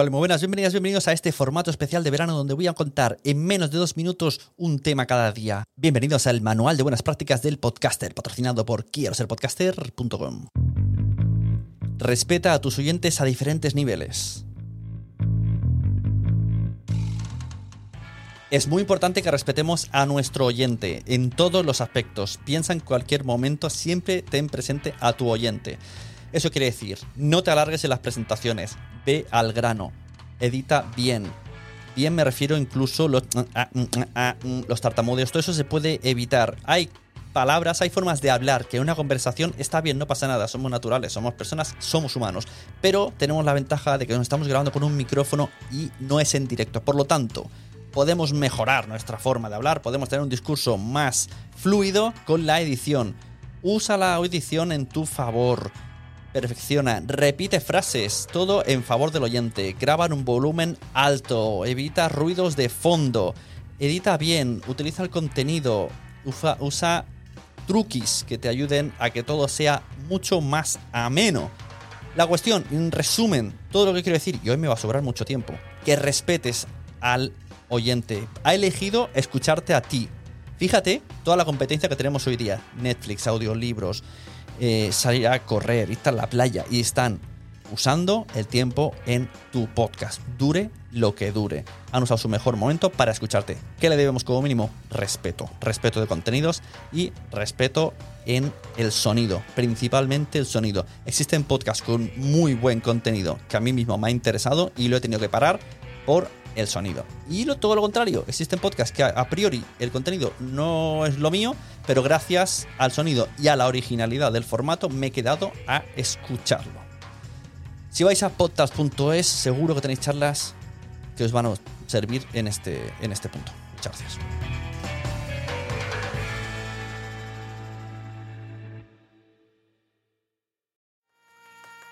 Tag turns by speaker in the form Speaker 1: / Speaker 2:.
Speaker 1: Hola, muy buenas, bienvenidas, bienvenidos a este formato especial de verano donde voy a contar en menos de dos minutos un tema cada día. Bienvenidos al Manual de Buenas Prácticas del Podcaster, patrocinado por quiero ser podcaster.com. Respeta a tus oyentes a diferentes niveles. Es muy importante que respetemos a nuestro oyente en todos los aspectos. Piensa en cualquier momento, siempre ten presente a tu oyente. Eso quiere decir, no te alargues en las presentaciones, ve al grano, edita bien. Bien me refiero incluso los, los tartamudeos, todo eso se puede evitar. Hay palabras, hay formas de hablar que una conversación está bien, no pasa nada, somos naturales, somos personas, somos humanos, pero tenemos la ventaja de que nos estamos grabando con un micrófono y no es en directo. Por lo tanto, podemos mejorar nuestra forma de hablar, podemos tener un discurso más fluido con la edición. Usa la edición en tu favor. Perfecciona, repite frases, todo en favor del oyente. Graba en un volumen alto, evita ruidos de fondo, edita bien, utiliza el contenido, usa, usa truquis que te ayuden a que todo sea mucho más ameno. La cuestión, en resumen, todo lo que quiero decir, y hoy me va a sobrar mucho tiempo, que respetes al oyente. Ha elegido escucharte a ti. Fíjate toda la competencia que tenemos hoy día. Netflix, audiolibros, eh, salir a correr, ir a la playa y están usando el tiempo en tu podcast. Dure lo que dure. Han usado su mejor momento para escucharte. ¿Qué le debemos como mínimo? Respeto. Respeto de contenidos y respeto en el sonido. Principalmente el sonido. Existen podcasts con muy buen contenido que a mí mismo me ha interesado y lo he tenido que parar por el sonido. Y lo, todo lo contrario, existen podcasts que a, priori el contenido no es lo mío, pero gracias al sonido y a la originalidad del formato me he quedado a escucharlo. Si vais a podcast.es, seguro que tenéis charlas que os van a servir en este, en este punto. Muchas gracias.